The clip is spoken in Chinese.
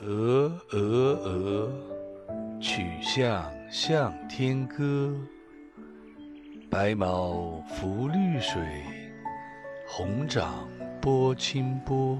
鹅鹅鹅曲项向天歌白毛浮绿水红掌拨清波。